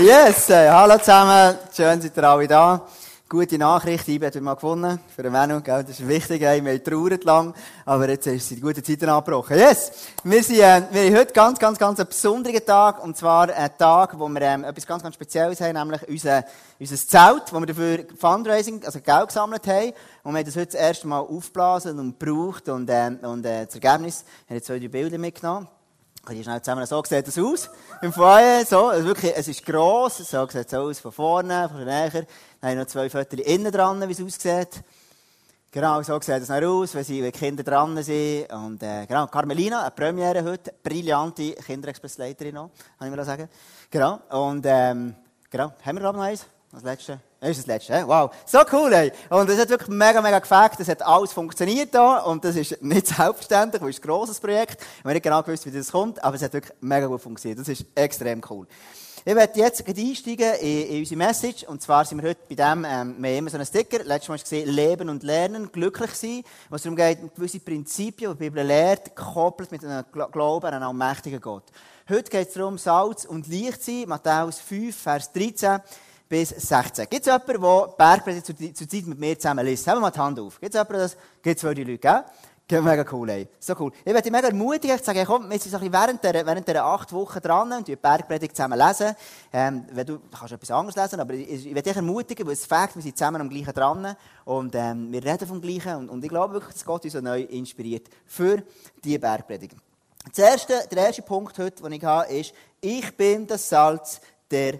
Yes, äh, hallo zusammen. Schön seid ihr alle da. Gute Nachricht, ich habe mal gewonnen. Für den Menu, gell? Das ist wichtig, ey. wir trauern lang. Aber jetzt ist die gute Zeit abgebrochen. Yes! Wir sind, äh, wir haben heute ganz, ganz, ganz einen besonderen Tag. Und zwar einen Tag, wo wir, ähm, etwas ganz, ganz Spezielles haben, nämlich unser, unser Zelt, wo wir dafür Fundraising, also Geld gesammelt haben. Und wir haben das heute das erste Mal aufgeblasen und gebraucht. Und, ähm, und, äh, das Ergebnis, wir haben zwei, drei Bilder mitgenommen. Könnt ihr schnell zusammen, so sieht das aus. Im Foyer, so. Also wirklich, es ist gross. So sieht es aus von vorne, von näher. Dann haben noch zwei Fotos innen dran, wie es aussieht. Genau, so sieht es noch aus, wenn, sie, wenn Kinder dran sind. Und, äh, genau, Carmelina, eine Premiere heute. Brillante Kinderexpressleiterin noch, kann ich mal sagen. Genau. Und, ähm, genau. Haben wir, glaube ich, noch eins? Das letzte. Das ist das letzte? Wow. So cool, ey. Und es hat wirklich mega, mega gefällt. Es hat alles funktioniert da. Und das ist nicht selbstverständlich, weil es ein grosses Projekt. Wir haben nicht genau gewusst, wie das kommt. Aber es hat wirklich mega gut funktioniert. Das ist extrem cool. Ich werde jetzt einsteigen in, in unsere Message. Und zwar sind wir heute bei dem, ähm, wir haben immer so einen Sticker. Letztes Mal gesehen, Leben und Lernen, glücklich sein. Was darum geht, gewisse Prinzipien, die die Bibel lehrt, gekoppelt mit einem Glauben an einen allmächtigen Gott. Heute geht es darum, Salz und Licht sein. Matthäus 5, Vers 13 bis 16. Gibt es jemanden, der Bergpredigt zur, Zeit mit mir zusammen liest? Haben wir mal die Hand auf. Gibt es jemanden, das? Gibt es zwei Leute, gell? Geht mega cool, ey. So cool. Ich werde dich mega ermutigen, ich sage, komm, wir sind so ein während der, während der acht Wochen dran und die Bergpredigt zusammen lesen. Ähm, wenn du kannst etwas anderes lesen, aber ich, ich werde dich ermutigen, weil es Fakt, wir sind zusammen am gleichen dran und ähm, wir reden vom Gleichen und, und ich glaube wirklich, dass Gott uns so neu inspiriert für diese Bergpredigt. Das erste, der erste Punkt heute, den ich habe, ist, ich bin das Salz der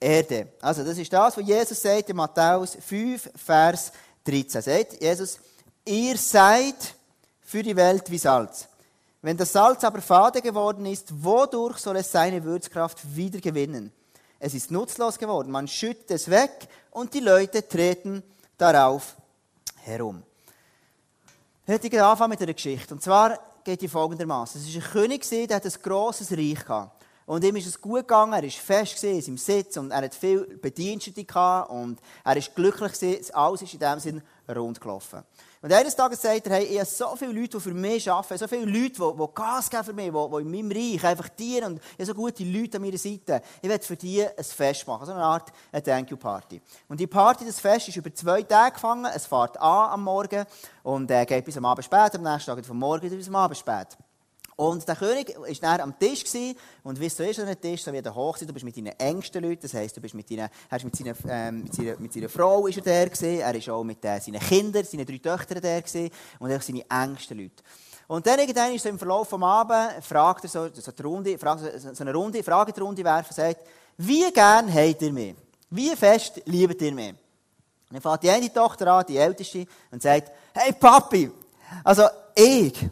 Erde. Also, das ist das, was Jesus sagt in Matthäus 5, Vers 13. Sagt Jesus, ihr seid für die Welt wie Salz. Wenn das Salz aber fade geworden ist, wodurch soll es seine Würzkraft wieder gewinnen? Es ist nutzlos geworden. Man schüttet es weg und die Leute treten darauf herum. Heute ich anfangen mit einer Geschichte. Und zwar geht die folgendermaßen. Es ist ein König, der ein grosses Reich gehabt. Und ihm ist es gut gegangen, er war fest in seinem Sitz und er hat viel Bedienstete gehabt und er war glücklich alles ist in dem Sinn rund gelaufen. Und eines Tages sagt er, hey, ich habe so viele Leute, die für mich arbeiten, so viele Leute, die, die Gas geben für mich, die, die in meinem Reich einfach dienen und ich habe so gute Leute an meiner Seite. Ich werde für die ein Fest machen, so eine Art eine Thank-You-Party. Und die Party, das Fest, ist über zwei Tage gefangen, es fährt an am Morgen und äh, geht bis am Abend spät, am nächsten Tag vom Morgen bis am Abend spät. Und der König war dann am Tisch gewesen, und wie so ist an einem Tisch, so wie der Hochzeit, du bist mit deinen engsten Leuten, das heisst, du bist mit, deinen, hast mit, seiner, ähm, mit, seiner, mit seiner Frau ist er der gewesen, er ist auch mit äh, seinen Kindern, seinen drei Töchtern der gewesen, und auch seine engsten Leute. Und dann irgendwann ist so im Verlauf des Abends, fragt er so, so, die Runde, fragt, so eine Runde, Fragerunde werfen, sagt, wie gern habt ihr mich? Wie fest liebt ihr mich? Und dann fährt die eine Tochter an, die älteste, und sagt, hey Papi, also ich,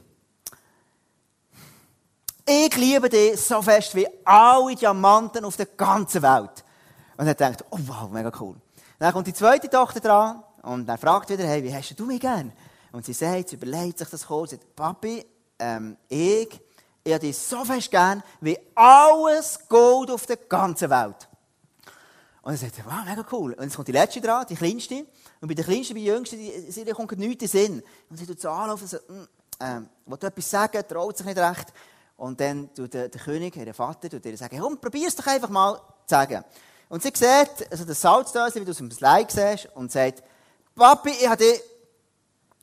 ich liebe dich so fest wie alle Diamanten auf der ganzen Welt. Und er denkt, oh wow, mega cool. Dann kommt die zweite Tochter dran und er fragt wieder, hey, wie hast du mich gern? Und sie sagt, sie überlegt sich das kurz, sagt, Papi, ähm, ich, ich habe dich so fest gern wie alles Gold auf der ganzen Welt. Und er sagt, wow, mega cool. Und jetzt kommt die letzte dran, die kleinste. Und bei der kleinsten, bei der jüngsten, die, sie kommt nichts in den Sinn. Und sie tut so anlaufen und so, mm, ähm, will etwas sagen, traut sich nicht recht. Und dann tut der, der König, ihr Vater, tut ihr sagen, komm, probier es doch einfach mal zu sagen. Und sie sieht, also das Salzdöschen, wie du es im Slide siehst, und sagt, Papi, ich habe dich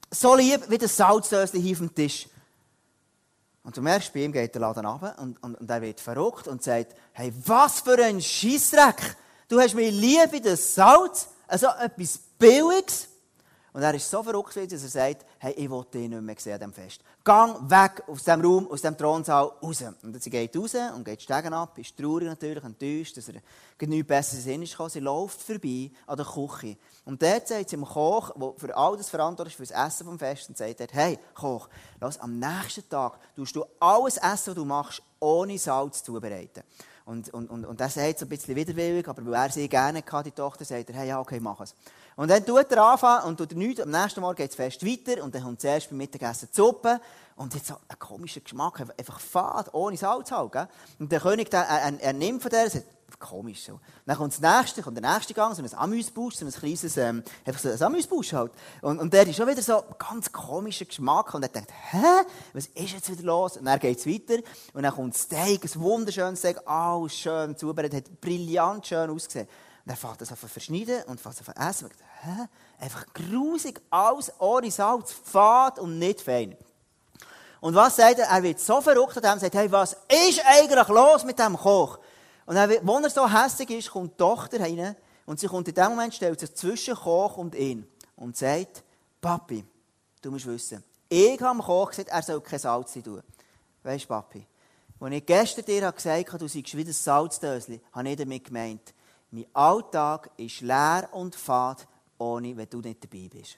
so lieb wie das Salzdöschen hier auf dem Tisch. Und du merkst, bei ihm geht der Laden runter und, und, und er wird verrückt und sagt, hey, was für ein Scheissdreck! Du hast mich lieb wie das Salz, also etwas Billiges. Und er ist so verrückt, dass er sagt, hey, ich will dich nicht mehr sehen an diesem Fest. Gang weg aus diesem Raum, aus diesem Thronsaal, raus. Und sie geht raus und geht Stegen ab, ist traurig natürlich, enttäuscht, dass er nichts Besseres Sinn ist Sie läuft vorbei an der Küche. Und dort sagt sie dem Koch, der für all das verantwortlich ist, für das Essen vom Fest, und sagt dort, hey, Koch, lass, am nächsten Tag tust du alles Essen, was du machst, ohne Salz zubereiten. Und, und, und, und er sagt so ein bisschen widerwillig, aber weil er sie gerne hatte, die Tochter, sagt er, hey, ja, okay, mach es. Und dann tut er anfangen und tut er nichts. Am nächsten Morgen geht es fest weiter und dann kommt zuerst beim Mittagessen die Suppe. Und jetzt so ein komischer Geschmack, einfach fad, ohne Salz halt. Gell? Und der König, der, er, er nimmt von der, sagt, komisch. So. Dann kommt das nächste, kommt der nächste Gang, so ein Amüsbusch, so ein kleines, ähm, einfach so ein Amüsbusch halt. Und, und der ist schon wieder so ganz komischer Geschmack. Und er denkt, hä? Was ist jetzt wieder los? Und dann geht's weiter. Und dann kommt Steak, ein wunderschönes Steak, alles schön zubereitet, hat brillant schön ausgesehen. Und er fängt das an verschneiden und fängt es an essen. Und denkt, hä? Einfach grusig, alles ohne Salz, fad und nicht fein. Und was sagt er? Er wird so verrückt an dem, sagt, hey, was ist eigentlich los mit dem Koch? Und dann, wo er so hässlich ist, kommt die Tochter rein und sie kommt in dem Moment, stellt sich zwischen Koch und ihn und sagt, Papi, du musst wissen, ich habe dem Koch gesagt, er soll kein Salz tun. Weisst du, Papi, als ich gestern dir gesagt habe, du seist wie ein Salzdöschen, habe ich damit gemeint, mein Alltag ist leer und fad, ohne wenn du nicht dabei bist.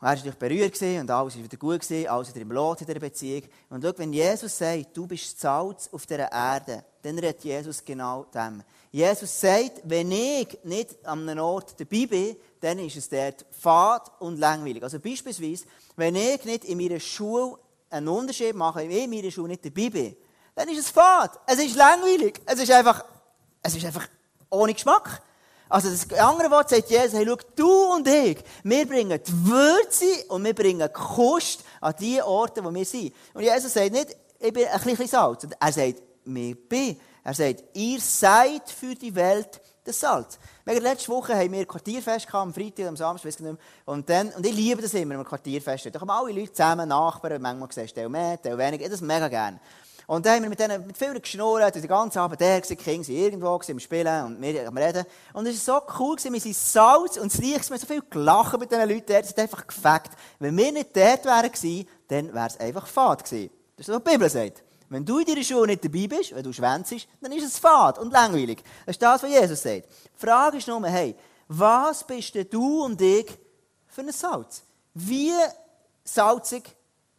Und er war natürlich berührt und alles war wieder gut, alles wieder im Lot in dieser Beziehung. Und schau, wenn Jesus sagt, du bist Salz auf dieser Erde, dann redet Jesus genau dem. Jesus sagt, wenn ich nicht an einem Ort dabei bin, dann ist es dort fad und langweilig. Also beispielsweise, wenn ich nicht in meiner Schule einen Unterschied mache, wenn ich in meiner Schule nicht dabei bin, dann ist es fad. Es ist langweilig. Es ist einfach, es ist einfach ohne Geschmack. Also das andere Wort sagt Jesus, hey, schau, du und ich, wir bringen die Würze und wir bringen Kost an die Orte, wo wir sind. Und Jesus sagt nicht, ich bin ein bisschen Salz. Er sagt, wir bin. Er sagt, ihr seid für die Welt das Salz. Wir letzte Woche haben wir Quartierfest gehabt, am Freitag, am Samstag, weiß ich nicht mehr. Und, dann, und ich liebe das immer, wenn wir Quartierfest haben. Da kommen alle Leute zusammen, Nachbarn, manchmal siehst du mehr, du weniger. Ich das mega gerne. Und dann haben wir mit, denen, mit vielen geschnurrt, den ganzen Abend der gewesen, die Kinder sind irgendwo gewesen, im Spielen und wir am Reden. Und es war so cool, wir sind Salz und das Licht, wir so viel gelacht mit diesen Leuten dort, hat einfach gefackt. Wenn wir nicht dort wären dann wäre es einfach Fahrt gewesen. Das ist was die Bibel sagt. Wenn du in deiner Schule nicht dabei bist, wenn du schwänzest, dann ist es fad und langweilig. Das ist das, was Jesus sagt. Die Frage ist nur, hey, was bist denn du und ich für ein Salz? Wie salzig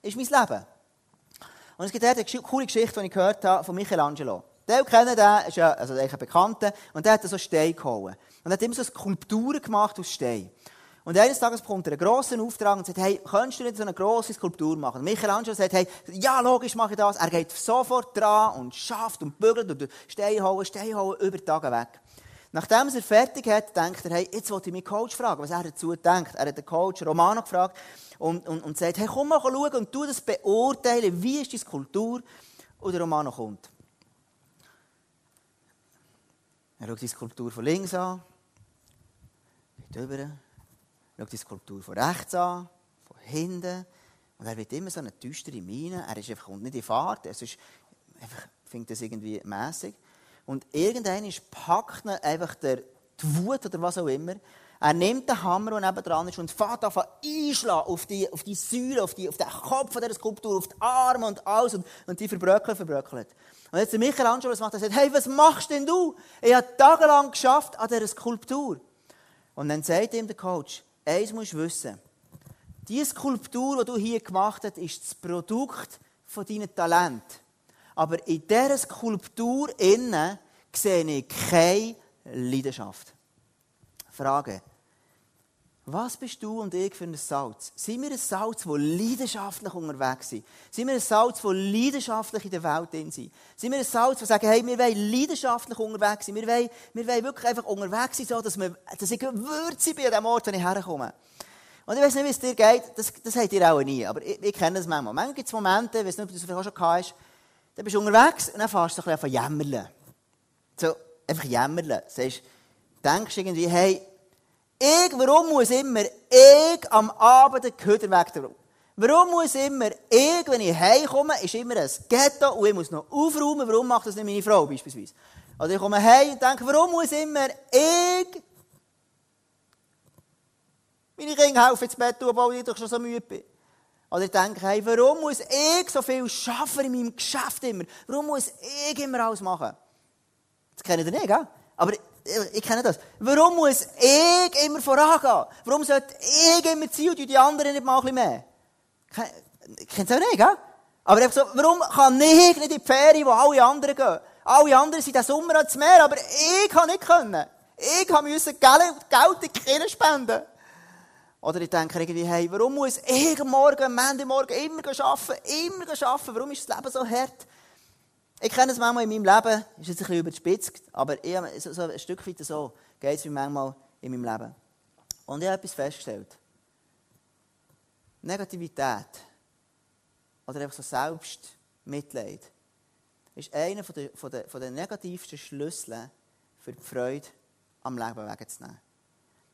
ist mein Leben? Und es gibt eine coole Geschichte, die ich gehört habe von Michelangelo. Der kennen den, ist ja also ein Bekannter, und der hat so Stein gehauen. Und hat immer so Skulpturen gemacht aus Stein. Und eines Tages bekommt er einen grossen Auftrag und sagt, hey, könntest du nicht so eine grosse Skulptur machen? Und Michelangelo sagt, hey, ja, logisch mache ich das. Er geht sofort dran und schafft und bügelt und Stein hauen, Stein hauen, über die Tage weg. Nachdem er fertig hat, denkt er, hey, jetzt wollte ich meinen Coach fragen, was er dazu denkt. Er hat den Coach Romano gefragt und, und, und sagt, hey, komm mal schauen und tu das beurteilen, wie ist die Skulptur? Und der Romano kommt. Er schaut die Skulptur von links an, geht rüber, schaut die Skulptur von rechts an, von hinten. Und er wird immer so eine düstere Miene. Er ist einfach, kommt nicht in Fahrt. Er ist einfach, findet das irgendwie mäßig. Und irgendwann packt ihn einfach der, die Wut oder was auch immer. Er nimmt den Hammer, der dran ist, und fährt an einschlagen auf die, auf die Säule, auf, die, auf den Kopf dieser Skulptur, auf die Arme und alles. Und, und die verbröckeln, verbröckeln. Und jetzt der Michelangelo, was macht er? sagt, hey, was machst denn du? Ich habe tagelang geschafft an dieser Skulptur. Und dann sagt ihm der Coach, eins musst du wissen. Die Skulptur, die du hier gemacht hast, ist das Produkt von deinem Talent. Aber in dieser Skulptur innen sehe ich keine Leidenschaft. Frage. Was bist du und ich für ein Salz? Sind wir ein Salz, das leidenschaftlich unterwegs sind? Sind wir ein Salz, das leidenschaftlich in der Welt sind? Sind wir ein Salz, das sagen, hey, wir wollen leidenschaftlich unterwegs sein? Wir wollen, wir wollen wirklich einfach unterwegs sein, so, dass, wir, dass ich Würze bin an dem Ort, wo ich herkomme. Und ich weiß nicht, wie es dir geht, das, das habt ihr auch nie, aber ich, ich kenne das manchmal. Manchmal gibt es Momente, ich weiß nicht, ob du das vielleicht auch schon gehabt hast, dann bist du unterwegs und dann fährst du ein bisschen an jämmerle. So, einfach jämmerle. Sagst, denkst irgendwie, hey, ich, warum muss immer ich am Abend den Köder wegtragen? Warum muss immer ich, wenn ich heimkomme, ist immer ein Ghetto und ich muss noch aufräumen, warum macht das nicht meine Frau beispielsweise? Oder ich komme heim und denke, warum muss immer ich meine Kinder helfen ins Bett tun, obwohl ich doch schon so müde bin? Oder ich denke, hey, warum muss ich so viel arbeiten in meinem Geschäft immer? Warum muss ich immer alles machen? Das kennt ihr nicht, gell? Aber ich kenne das. Warum muss ich immer vorangehen? Warum sollte ich immer ziehen und die anderen nicht mal ein bisschen mehr? Kennt ihr auch nicht, gell? Aber einfach so, warum kann ich nicht in die Ferien, wo alle anderen gehen? Alle anderen sind diesen Sommer ans Meer, aber ich kann nicht können. Ich musste Geld in die Kirche spenden. Oder ich denke irgendwie, hey, warum muss ich Morgen, am Morgen immer arbeiten, immer arbeiten? Warum ist das Leben so hart? Ich kenne es manchmal in meinem Leben, ist jetzt ein bisschen überspitzt, aber ich, so, so ein Stück weit so geht es mir manchmal in meinem Leben. Und ich habe etwas festgestellt. Negativität oder einfach so Selbstmitleid ist einer der, von der, von der negativsten Schlüssel für die Freude am Leben wegzunehmen.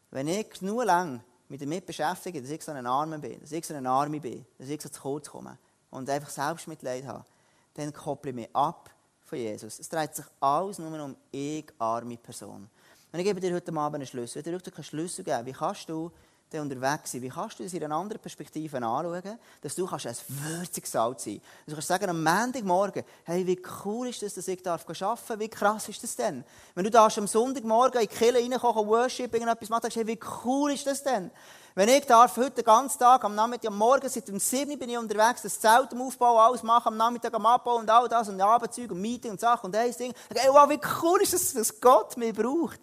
Wenn ich genug lang mit damit beschäftige, dass ich so ein Arme bin, dass ich so eine Arme bin, dass ich so zu kurz komme und einfach Selbstmitleid habe, dann kopple ich mich ab von Jesus. Es dreht sich alles nur um ich, arme Person. Und ich gebe dir heute Abend einen Schlüssel. Ich dir einen Schlüssel geben. Wie kannst du dann unterwegs sein? Wie kannst du das in einer anderen Perspektive anschauen, dass du kannst ein würziges Salz sein kannst? Du kannst sagen, am Montagmorgen, hey, wie cool ist das, dass ich arbeiten darf? Wie krass ist das denn? Wenn du da am Sonntagmorgen in die Kirche reinkommst, Worship, irgendetwas machst, hey, wie cool ist das denn? Wenn ich darf, heute den ganzen Tag, am Nachmittag, am Morgen, seit dem 7 bin ich unterwegs, das Zelt am Aufbau, alles machen, am Nachmittag am Abbau und all das und Abendzeug und Meeting und Sachen und ein Ding. Hey, wow, wie cool ist das, dass Gott mich braucht.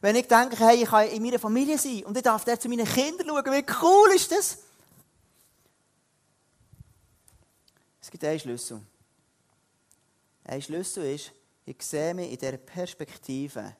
Wenn ich denke, hey, ich kann in meiner Familie sein und ich darf dort zu meinen Kindern schauen, wie cool ist das? Es gibt einen Schlüssel. Ein Schlüssel ist, ich sehe mich in dieser Perspektive,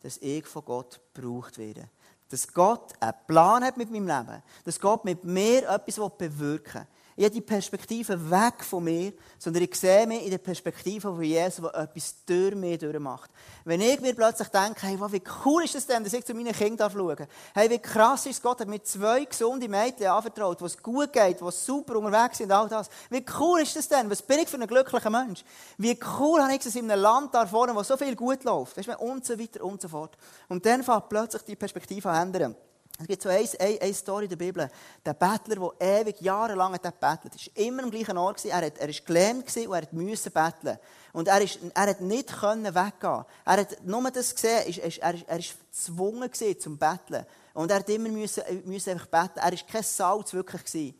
dass ich von Gott gebraucht werde. Dass Gott einen Plan hat mit meinem Leben. Dass Gott mit mir etwas bewirken will. Ich habe die Perspektive weg von mir, sondern ich sehe mich in der Perspektive von Jesus, der etwas durch mich durchmacht. Wenn ich mir plötzlich denke, hey, wie cool ist das denn, dass ich zu meinen Kindern schauen darf. Hey, wie krass ist Gott, hat mir zwei gesunde Mädchen anvertraut, wo es gut geht, es super unterwegs sind, all das. Wie cool ist das denn? Was bin ich für ein glücklicher Mensch? Wie cool habe ich es in einem Land da vorne, wo so viel gut läuft? Und so weiter und so fort. Und dann fängt plötzlich die Perspektive an ändern. Es gibt so eine, eine, eine Story in der Bibel. Der Bettler, der ewig, jahrelang hat bettelt, ist immer am gleichen Ort. Er, hat, er gelähmt und er musste betteln. Und er, ist, er hat nicht können weggehen. Er hat nur das gesehen, er, ist gezwungen zum Betteln. Und er hat immer müssen, müssen einfach betteln. Er war kein Salz wirklich gewesen.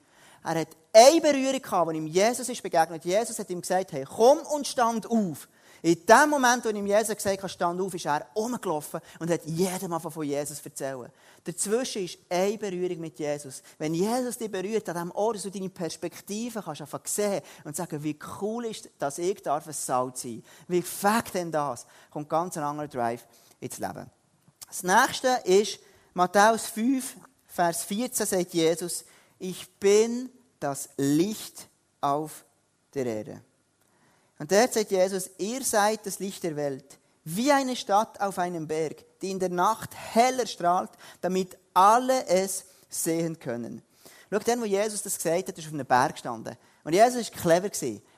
Er hat eine Berührung gehabt, als ihm Jesus ist begegnet. Jesus hat ihm gesagt, hey, komm und stand auf. In dem Moment, wo ihm Jesus gesagt hat, stand auf, ist er umgelaufen und hat jedem von Jesus erzählen. Dazwischen ist eine Berührung mit Jesus. Wenn Jesus dich berührt, an dem Ort, du deine Perspektive kannst einfach sehen und sagen, wie cool ist, dass ich darf ein Salz sein Wie fängt denn das? Kommt ganz ein anderer Drive ins Leben. Das nächste ist, Matthäus 5, Vers 14 sagt Jesus, ich bin das Licht auf der Erde. Und dort sagt Jesus, ihr seid das Licht der Welt, wie eine Stadt auf einem Berg, die in der Nacht heller strahlt, damit alle es sehen können. Schau, dann, wo Jesus das gesagt hat, ist auf einem Berg gestanden. Und Jesus war clever.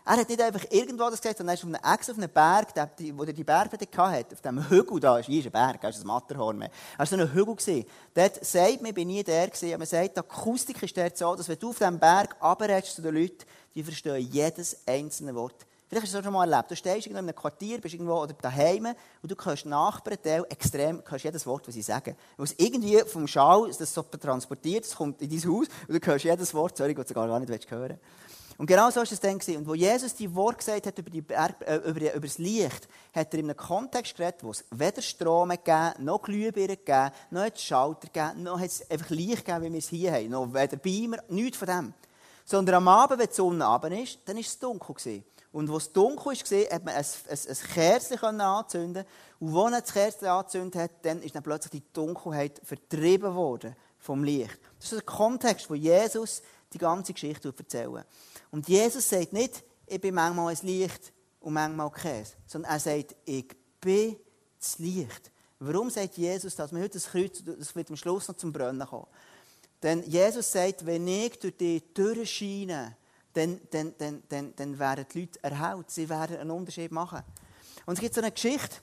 Er hat nicht einfach irgendwo das gesagt, sondern er ist auf einem, extra auf einem Berg, wo er die Bergpredigt hatte, auf diesem Hügel da, ist, ist ein Berg, das ist ein Matterhorn mehr. Er so ein Hügel. Gewesen. Dort sagt man, ich bin nie der gewesen, aber man sagt, die Akustik ist dort so, dass wenn du auf diesem Berg runterredest zu den Leuten, die verstehen jedes einzelne Wort. Vielleicht hast du das schon mal erlebt. Du stehst in einem Quartier, bist irgendwo oder daheim und du hörst Nachbarn extrem, hörst jedes Wort, was sie sagen. Weil es irgendwie vom Schau das so transportiert, es kommt in dein Haus und du hörst jedes Wort, sorry, was du gar nicht hören Und genau so war es dann. Und wo Jesus die Wort gesagt hat über, die Berg, äh, über, über das Licht, hat er in einem Kontext geredet, wo es weder Strom gegeben noch Glühbirnen gegeben, noch hat es Schalter gegeben, noch hat es einfach Licht gegeben, wie wir es hier haben. Noch weder Beamer, nichts von dem. Sondern am Abend, wenn die Sonne abend ist, dann war es dunkel. Gewesen. Und wo es dunkel war, hat man ein, Kerzchen anzünden Und als er das Kerzchen angezündet hat, dann ist dann plötzlich die Dunkelheit vertrieben worden vom Licht. Das ist der Kontext, wo Jesus die ganze Geschichte erzählt. Und Jesus sagt nicht, ich bin manchmal ein Licht und manchmal Käse, sondern er sagt, ich bin das Licht. Warum sagt Jesus das? Wir heute das Kreuz, das wird am Schluss noch zum Brennen kommen. Denn Jesus sagt, wenn ich durch Türen scheine, dann, dann, dann, dann, dann werden die Leute erhellt. Sie werden einen Unterschied machen. Und es gibt so eine Geschichte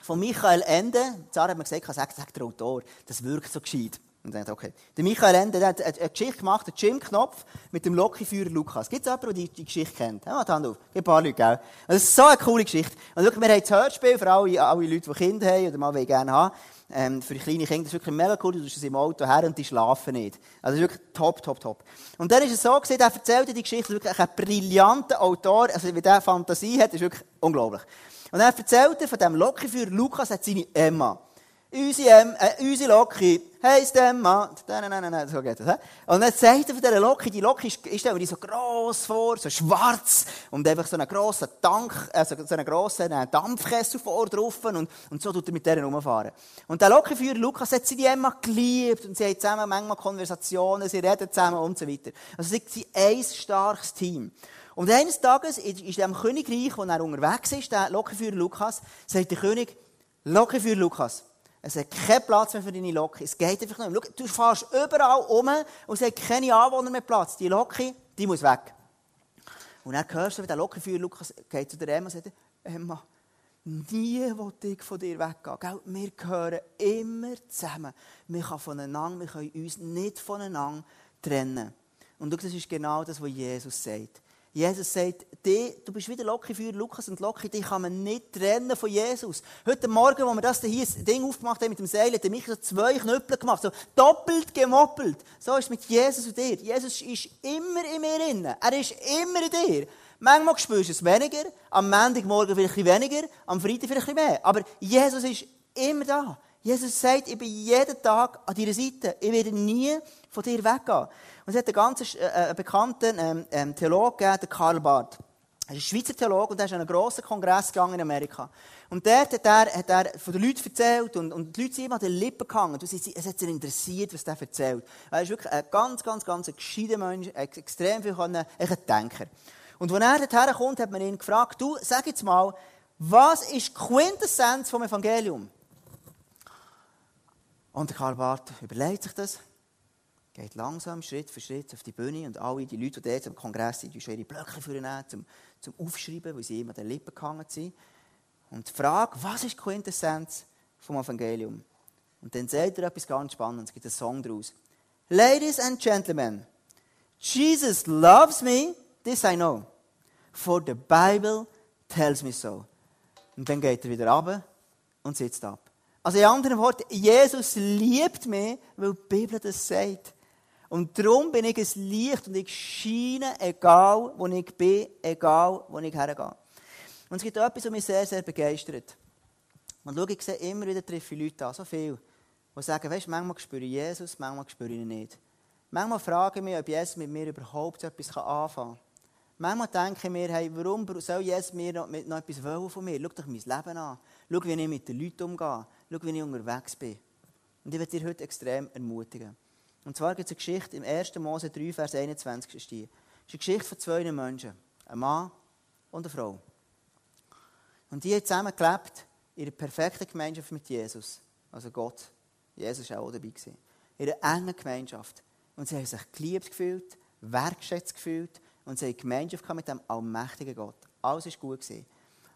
von Michael Ende. Zara hat mir gesagt, sag, sag der Autor, das wirkt so gescheit. Und dann okay. Der Michael Ende der hat eine Geschichte gemacht, den Jim Knopf mit dem Lokführer Lukas. Gibt es jemanden, der die, die Geschichte kennt? Ja, Hand auf. Gibt ein paar Leute, gell? Das ist so eine coole Geschichte. Und schau, wir haben das Hörspiel für alle, alle Leute, die Kinder haben oder mal gerne haben. Ähm, für kleine Kinder das ist wirklich mega cool. Du tust es im Auto her und die schlafen nicht. Also wirklich top, top, top. Und dann ist es so gewesen, er erzählte die Geschichte, wirklich ein brillanter Autor, also wie der Fantasie hat, ist wirklich unglaublich. Und er erzählte von dem Lokführer Lukas hat seine Emma. Unsere, äh, unsere Loki heisst Emma. Nein, nein, nein, nein, so geht das. He? Und dann sagt er von dieser Loki, die Loki ist, ist so gross vor, so schwarz und einfach so einen grossen Tank, also so einen grossen äh, Dampfkessel vor drauf und, und so tut er mit denen rumfahren. Und der Lokiführer Lukas hat sie die Emma geliebt und sie haben zusammen manchmal Konversationen, sie reden zusammen und so weiter. Also sie sind ein starkes Team. Und eines Tages ist dem Königreich, wo er unterwegs ist, der Lokiführer Lukas, sagt der König, Lokiführer Lukas, es hat keinen Platz mehr für deine Loki. Es geht einfach nicht mehr. Du fährst überall um und es hat keine Anwohner mehr Platz. Die Loki, die muss weg. Und dann hörst du, wie der Lokiführer Lukas geht zu der Emma und sagt, Emma, nie will ich von dir weggehen. Wir gehören immer zusammen. Wir können voneinander, wir können uns nicht voneinander trennen. Und das ist genau das, was Jesus sagt. Jesus sagt, du bist wieder Loki für Lukas und Loki, dich kann man nicht trennen von Jesus. Heute Morgen, wo wir das hier das Ding aufgemacht haben mit dem Seil, hat mich so zwei Knüppel gemacht, so doppelt gemoppelt. So ist es mit Jesus und dir. Jesus ist immer in mir drin. Er ist immer in dir. Manchmal spürst du es weniger, am Montagmorgen vielleicht weniger, am Freitag vielleicht mehr. Aber Jesus ist immer da. Jesus sagt, ich bin jeden Tag an deiner Seite. Ich werde nie von dir weggehen. Und es hat einen ganz äh, bekannten ähm, ähm, Theologen gegeben, den Karl Barth. Er ist ein Schweizer Theologe und er ist an einen grossen Kongress gegangen in Amerika. Und dort hat er, hat er von den Leuten erzählt und, und die Leute sind ihm an den Lippen gehangen. Es hat sie interessiert, was er erzählt. Er ist wirklich ein ganz, ganz, ganz gescheiter Mensch, extrem viel können, ein Denker. Und als er dorthin kommt, hat man ihn gefragt, du, sag jetzt mal, was ist die Quintessenz vom Evangelium? Und Karl Barth überlegt sich das geht langsam, Schritt für Schritt auf die Bühne und alle die Leute, die dort am Kongress sind, die schon ihre Blöcke vornehmen, zum, zum Aufschreiben, weil sie immer an den Lippen gehangen sind. Und die Frage, was ist die Quintessenz vom Evangelium? Und dann sagt er etwas ganz Spannendes, es gibt einen Song daraus. Ladies and Gentlemen, Jesus loves me, this I know, for the Bible tells me so. Und dann geht er wieder runter und sitzt ab. Also in anderen Worten, Jesus liebt mich, weil die Bibel das sagt. Und darum bin ich ein Licht und ich scheine, egal wo ich bin, egal wo ich hergehe. Und es gibt etwas, was mich sehr, sehr begeistert. Und schau, ich sehe immer wieder treffe Leute an, so viele, die sagen, weißt, manchmal spüre ich Jesus, manchmal spüre ich ihn nicht. Manchmal frage ich mich, ob Jesus mit mir überhaupt etwas anfangen kann. Manchmal denke ich mir, hey, warum soll Jesus mir noch, noch etwas von mir? Schau doch mein Leben an. Schau, wie ich mit den Leuten umgehe. Schau, wie ich unterwegs bin. Und ich werde dir heute extrem ermutigen. Und zwar gibt es eine Geschichte im 1. Mose 3, Vers 21 ist die. Es ist eine Geschichte von zwei Menschen. Ein Mann und eine Frau. Und die haben zusammen gelebt in einer perfekten Gemeinschaft mit Jesus. Also Gott. Jesus war auch dabei. In einer engen Gemeinschaft. Und sie haben sich geliebt gefühlt, wertschätzt gefühlt und sie haben Gemeinschaft mit dem allmächtigen Gott. Alles war gut.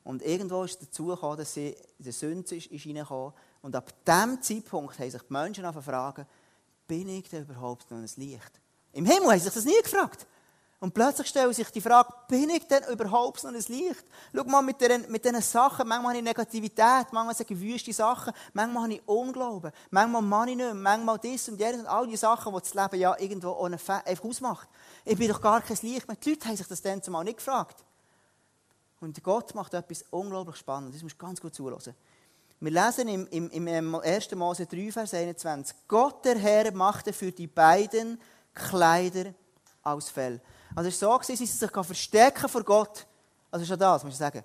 Und irgendwo ist dazu gekommen, dass sie in der Sünde ist, ist. Und ab diesem Zeitpunkt haben sich die Menschen fragen, bin ich denn überhaupt noch ein Licht? Im Himmel haben sie sich das nie gefragt. Und plötzlich stellen sich die Frage, bin ich denn überhaupt noch ein Licht? Schau mal, mit diesen, mit Sachen, manchmal habe ich Negativität, manchmal sage ich wüste Sachen, manchmal habe ich Unglauben, manchmal mache ich nicht mehr, manchmal dies und jenes und all die Sachen, die das Leben ja irgendwo einfach ausmacht. Ich bin doch gar kein Licht mehr. Die Leute haben sich das dann zumal nicht gefragt. Und Gott macht etwas unglaublich Spannendes. Das musst du ganz gut zuhören. Wir lesen im, im, im 1. Mose 3, Vers 21. Gott, der Herr, machte für die beiden Kleider aus Fell. Also es war so, dass sie sich verstecken vor Gott. Also schon das, muss ich sagen.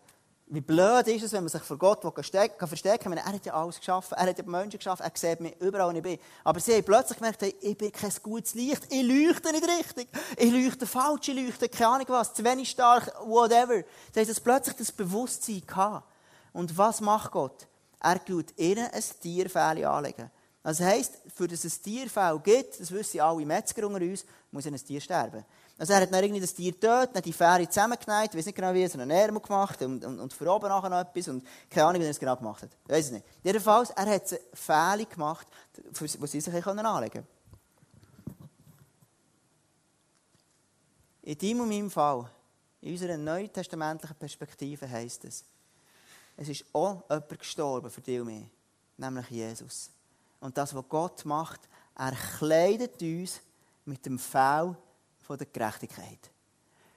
Wie blöd ist es, wenn man sich vor Gott verstecken kann. Er hat ja alles geschaffen. Er hat ja Menschen geschaffen. Er sieht mich überall, wo ich bin. Aber sie haben plötzlich gemerkt, hey, ich bin kein gutes Licht. Ich leuchte nicht richtig. Ich leuchte falsch. Ich leuchte keine Ahnung was. Zu wenig stark, whatever. Sie haben plötzlich das Bewusstsein gehabt. Und was macht Gott? Er tut ihnen ein Tierfell anlegen. Das heisst, für das es ein Tierfell gibt, das wissen alle Metzger unter uns, muss ein Tier sterben. Also er hat dann irgendwie das Tier getötet, dann die Fähre zusammengenäht, ich weiß nicht genau wie, so einen Ärmel gemacht und, und, und für oben nachher noch etwas und keine Ahnung, wie er es genau gemacht hat. Ich weiß es nicht. Jedenfalls, er hat Fähle gemacht, wo sie sich anlegen können. In deinem und meinem Fall, in unserer neutestamentlichen Perspektive heisst es, es ist auch jemand gestorben für dich und mich, nämlich Jesus. Und das, was Gott macht, er kleidet uns mit dem Fell der Gerechtigkeit.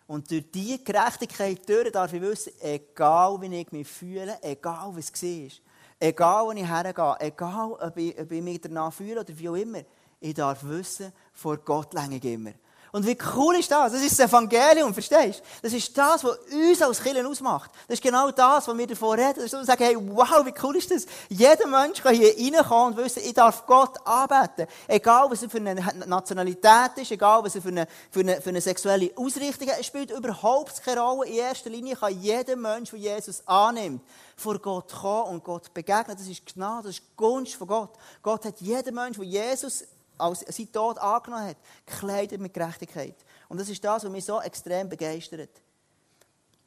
Und durch diese Gerechtigkeit durch darf ich wissen, egal wie ich mich fühle, egal wie es war, Egal, wo ich hergehe, egal, ob ich, ob ich mich danach fühle oder wie auch immer, ich darf wissen, vor Gott länge ich immer. Und wie cool ist das? Das ist das Evangelium, verstehst du? Das ist das, was uns als Kirchen ausmacht. Das ist genau das, was wir davon reden. Das ist sagen, hey, wow, wie cool ist das? Jeder Mensch kann hier reinkommen und wissen, ich darf Gott anbeten. Egal, was er für eine Nationalität ist, egal, was er für eine, für eine, für eine sexuelle Ausrichtung hat, es spielt überhaupt keine Rolle. In erster Linie kann jeder Mensch, der Jesus annimmt, vor Gott kommen und Gott begegnen. Das ist Gnade, das ist Gunst von Gott. Gott hat jeden Mensch, der Jesus als sein Tod angenommen hat, gekleidet mit Gerechtigkeit. Und das ist das, was mich so extrem begeistert.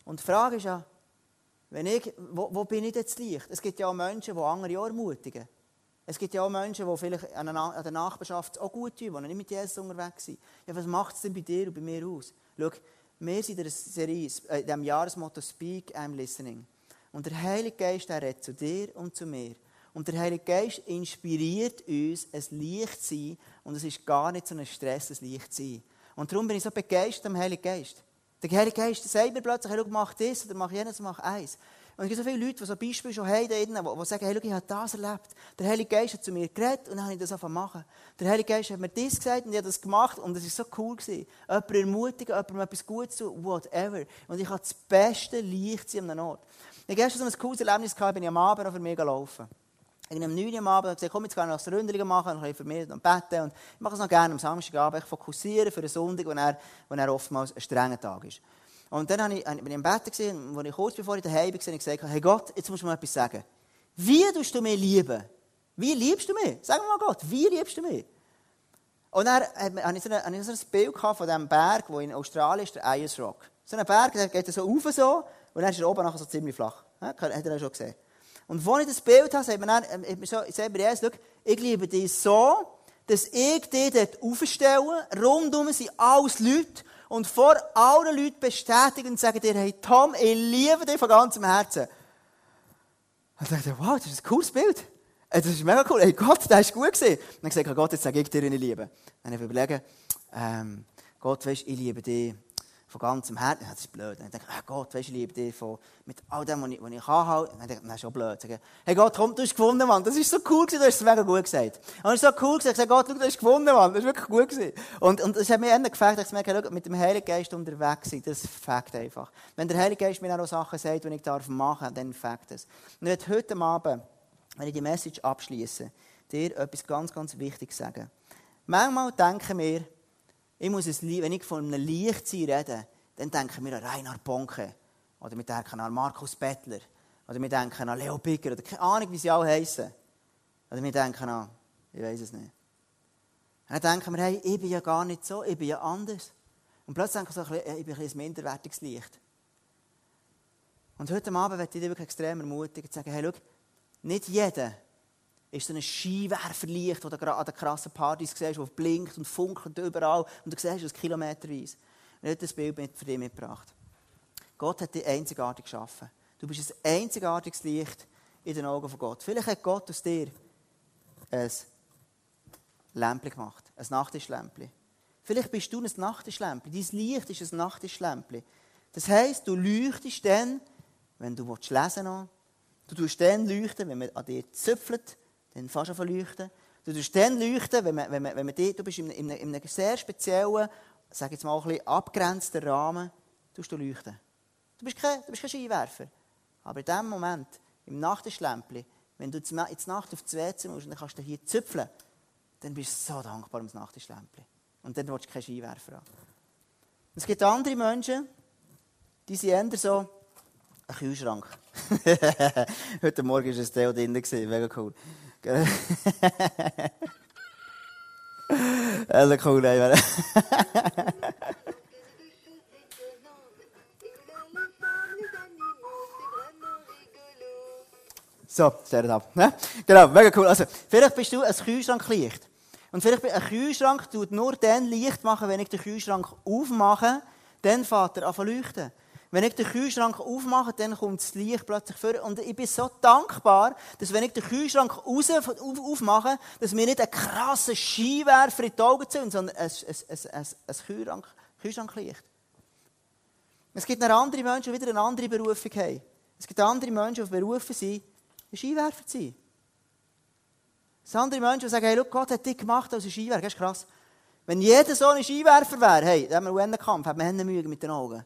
Und die Frage ist ja, wenn ich, wo, wo bin ich jetzt Licht? Es gibt ja auch Menschen, die andere auch ermutigen. Es gibt ja auch Menschen, die vielleicht an der Nachbarschaft auch gut tun, die nicht mit Jesus unterwegs sind. Ja, was macht es denn bei dir und bei mir aus? Schau, wir sind in der Serie, äh, in dem Jahresmotto Speak, I'm Listening. Und der Heilige Geist, der redet zu dir und zu mir. Und der Heilige Geist inspiriert uns, ein Licht zu sein. Und es ist gar nicht so ein Stress, ein Licht zu sein. Und darum bin ich so begeistert am Heiligen Geist. Der Heilige Geist sagt mir plötzlich, hey, mach das oder mach jenes, mach eins. Und es gibt so viele Leute, die so Beispiele schon haben, die, sagen, hey, schau, ich habe das erlebt. Der Heilige Geist hat zu mir geredet und dann habe ich das angefangen machen. Der Heilige Geist hat mir das gesagt und ich habe das gemacht und es war so cool. Gewesen. Jemanden ermutigen, jemandem etwas Gutes zu whatever. Und ich habe das beste Licht an einem Ort. Ich habe gestern so ein cooles Erlebnis gehabt, bin ich am Abend noch für mich gelaufen in einem 9 am Abend und gesagt, komm, jetzt kann ich noch ein Ründchen machen, ein für mich und beten. Und ich mache es noch gerne am Samstagabend, ich fokussiere für einen Sonntag, wo er, wo er oftmals ein strenger Tag ist. Und dann ich, bin ich im Bett, gewesen, wo ich kurz bevor ich daheim war, gesagt hey Gott, jetzt musst du mir etwas sagen. Wie tust du mich lieben? Wie liebst du mich? Sag mal Gott, wie liebst du mich? Und dann hatte ich so ein, Bild von diesem Berg, der in Australien ist, der Ayers Rock. So ein Berg, der geht so rauf so, und dann ist er oben nachher so ziemlich flach. Ja, hat er schon gesehen. Und als ich das Bild habe, sagt mir dann, ähm, hat mir Jesus, schau, ich liebe dich so, dass ich dich dort aufstelle, rundum sind alles Leute, und vor allen Leuten bestätigen und sagen dir, hey Tom, ich liebe dich von ganzem Herzen. Und ich dachte, wow, das ist ein cooles Bild. Äh, das ist mega cool. Hey Gott, das ist gut gewesen. Und dann gesagt, oh Gott, jetzt sage ich dir, ich liebe. Dann habe ich überlegt, ähm, Gott, weißt, ich liebe dich von ganzem Herzen, das ist blöd. Dann denke ich, hey Gott, weißt du, ich liebe dich von, mit all dem, was ich, was ich kann halt. Dann denke das ist schon blöd. Sage, hey Gott, komm, du hast gewonnen, Mann. Das ist so cool gewesen, du hast es mega gut gesagt. Und es ist so cool gewesen, ich sage, Gott, du hast gewonnen, Mann. Das ist wirklich gut gewesen. Und, und es hat mir eher gefällt, dass ich merke, mit dem Heiligen Geist unterwegs sein, das fängt einfach. Wenn der Heilige Geist mir auch Sachen sagt, die ich darf machen, dann fängt es. Und ich heute Abend, wenn ich die Message abschließe, dir etwas ganz, ganz Wichtiges sagen. Manchmal denken wir, ich muss es, wenn ich von einem Lichtsein rede, dann denken wir an Reinhard Bonke. Oder wir denken an Markus Bettler. Oder wir denken an Leo Bigger. Oder keine Ahnung, wie sie alle heißen. Oder wir denken an, ich weiß es nicht. Und dann denken wir, hey, ich bin ja gar nicht so, ich bin ja anders. Und plötzlich denken wir so, ich bin ein, ein minderwertiges Licht. Und heute Abend möchte ich dich wirklich extrem ermutigen, zu sagen, hey, schau, nicht jeder ist so ein Skiwerferlicht, das du an den krassen Partys siehst, das blinkt und funkelt überall und du siehst es kilometerweise. Und ich habe das Bild für dich mitgebracht. Gott hat dich einzigartig geschaffen. Du bist ein einzigartiges Licht in den Augen von Gott. Vielleicht hat Gott aus dir ein Lämpchen gemacht, ein Nachttischlämpchen. Vielleicht bist du ein Nachttischlämpchen. Dein Licht ist ein Nachttischlämpchen. Das heisst, du leuchtest dann, wenn du lesen willst. Du tust dann leuchten, wenn man an dir zöpfelt dann fast an leuchten. Du tust dann leuchten, wenn man, wenn man, wenn man die, du bist in einem, in einem sehr speziellen, sag jetzt mal ein abgrenzten Rahmen, tust du leuchten. Du bist kein, du bist kein Skiwerfer. Aber in dem Moment, im Nachttischlämpchen, wenn du der Nacht auf die WC musst und dann kannst du hier züpfeln, dann bist du so dankbar ums Nachttischlämpchen. Und dann willst du keinen Skiwerfer haben. Es gibt andere Menschen, die sind eher so ein Kühlschrank. Heute Morgen war ein Theo drin, mega cool. Eller cool, ey. So, stellt ab. Genau, mega cool. Also, vielleicht bist du ein Kühlschranklicht. Und vielleicht ein Kühlschrank tut nur dann Licht machen, wenn ich den Kühlschrank aufmache, dann fährt er an leuchten. Wenn ich den Kühlschrank aufmache, dann kommt das Licht plötzlich vor. Und ich bin so dankbar, dass wenn ich den Kühlschrank raus, auf, aufmache, dass mir nicht ein krasser Skiwerfer in die Augen zündet, sondern ein, ein, ein, ein, Kühlschrank, Kühlschranklicht. Es gibt noch andere Menschen, die wieder eine andere Berufung haben. Es gibt andere Menschen, die berufen sind, ein Skiwerfer zu sein. Es andere Menschen, die sagen, hey, Gott hat dich gemacht als ein Skiwerfer. Das ist krass. Wenn jeder so ein Skiwerfer wäre, hey, dann haben wir einen Kampf, haben wir Hände Mühe mit den Augen.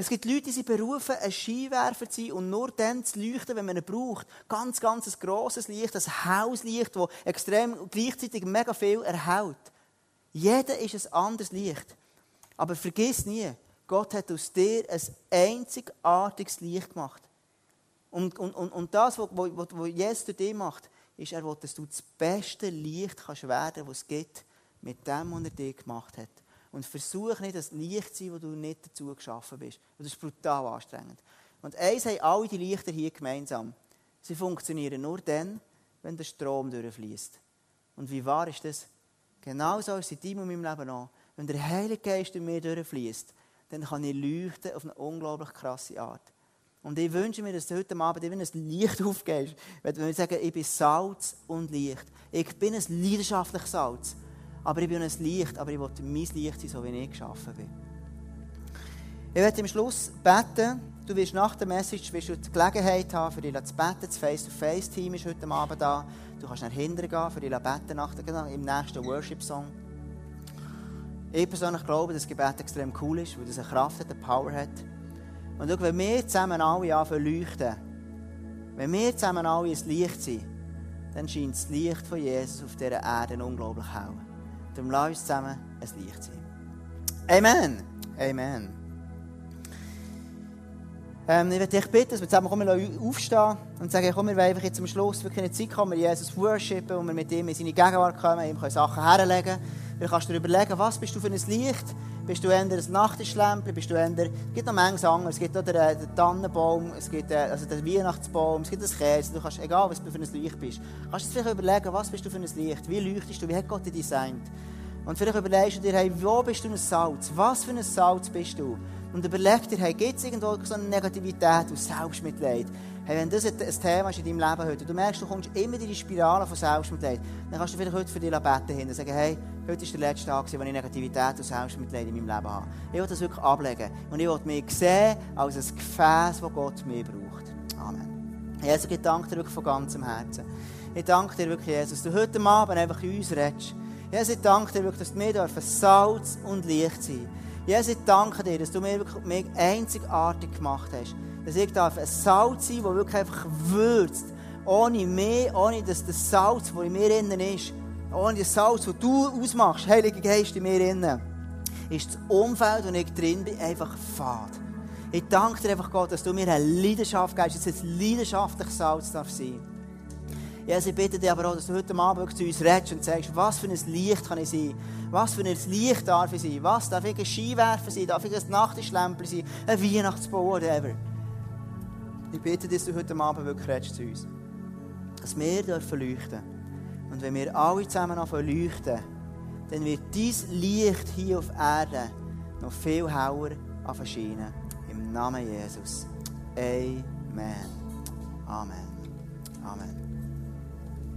Es gibt Leute, die sind berufen, ein Skiwerfer zu sein und nur dann zu leuchten, wenn man ihn braucht. Ganz, ganz ein grosses Licht, ein Hauslicht, das extrem gleichzeitig mega viel erhält. Jeder ist ein anderes Licht. Aber vergiss nie, Gott hat aus dir ein einzigartiges Licht gemacht. Und, und, und, und das, was, was Jesus durch dich macht, ist, er will, dass du das beste Licht kannst werden, das es gibt, mit dem, was er dir gemacht hat. Und versuch nicht, das Licht zu sein, wo du nicht dazu geschaffen bist. Das ist brutal anstrengend. Und eins haben alle die Lichter hier gemeinsam. Sie funktionieren nur dann, wenn der Strom durchfließt. Und wie wahr ist das? Genauso ist es in deinem und meinem Leben auch. Wenn der Heilige Geist in mir durchfließt, dann kann ich leuchten auf eine unglaublich krasse Art. Und ich wünsche mir, dass du heute Abend eben ein Licht aufgehst. Wenn wir sagen, ich bin Salz und Licht. Ich bin ein leidenschaftliches Salz. Aber ich bin ein Licht, aber ich will mein Licht sein, so wie ich geschaffen bin. Ich werde am Schluss beten. Du wirst nach der Message wirst du die Gelegenheit haben, für dich zu beten. Das Face-to-Face-Team ist heute Abend da. Du kannst nach hinten gehen, für dich beten nach der, im nächsten Worship-Song. Ich persönlich glaube, dass das Gebet extrem cool ist, weil es eine Kraft hat, eine Power hat. Und schau, wenn wir zusammen alle anfangen leuchten, wenn wir zusammen alle ein Licht sind, dann scheint das Licht von Jesus auf dieser Erde unglaublich hell. Darum lass uns zusammen ein Licht sein. Amen. Amen. Ähm, ich möchte dich bitten, dass wir zusammen kommen, aufstehen und sagen, komm, wir wollen einfach jetzt zum Schluss wirklich eine Zeit kommen, Jesus worshipen und wir mit ihm in seine Gegenwart kommen, ihm Sachen herlegen können. Du kannst dir überlegen, was bist du für ein Licht? Bist du eher ein Nachttischlämpchen? Bist du eher... Es gibt noch manches anderes. Es gibt auch den, äh, den Tannenbaum, es gibt äh, also den Weihnachtsbaum, es gibt das Käse. Du kannst, egal was du für ein Licht bist, kannst du dir vielleicht überlegen, was bist du für ein Licht? Wie leuchtest du? Wie hat Gott dich designt? Und vielleicht überlegst du dir, hey, wo bist du ein Salz? Was für ein Salz bist du? Und überleg dir, hey, gibt es irgendwo so eine Negativität und Selbstmitleid? Hey, wenn das ein Thema ist in deinem Leben heute, du merkst, du kommst immer in die Spirale von Selbstmitleid, dann kannst du vielleicht heute für dich beten und sagen, hey, heute ist der letzte Tag, wo ich Negativität und Selbstmitleid in meinem Leben habe. Ich will das wirklich ablegen. Und ich will mich sehen als ein Gefäß, das Gott mir braucht. Amen. Jesus, ich danke dir wirklich von ganzem Herzen. Ich danke dir wirklich, Jesus, dass du heute Abend einfach in uns redest. Jesus, ich danke dir wirklich, dass wir dürfen Salz und Licht sein Jesus, ich danke dir, dass du mir wirklich mich einzigartig gemacht hast. Dass ich darf ein Salz sein, das wirklich einfach würzt. Ohne mehr, ohne dass das Salz, das in mir innen ist, ohne das Salz, das du ausmachst, Heiliger Geist in mir innen, ist das Umfeld, wo ich drin bin, einfach fad. Ich danke dir einfach, Gott, dass du mir eine Leidenschaft gibst, dass es ein leidenschaftliches Salz darf sein. Jesus, ich bitte dich aber auch, dass du heute Abend zu uns redest und sagst, was für ein Licht kann ich sein? Was für ein Licht darf ich sein? Was darf ich ein Skiwerfer sein? Darf ich ein Nachttischlämpchen sein? Ein Weihnachtsbau, whatever. Ich bitte dich, dass du heute Abend wirklich redest zu uns. Dass wir dürfen leuchten. Und wenn wir alle zusammen anfangen leuchten, dann wird dein Licht hier auf Erde noch viel heller erscheinen. Im Namen Jesus. Amen. Amen. Amen.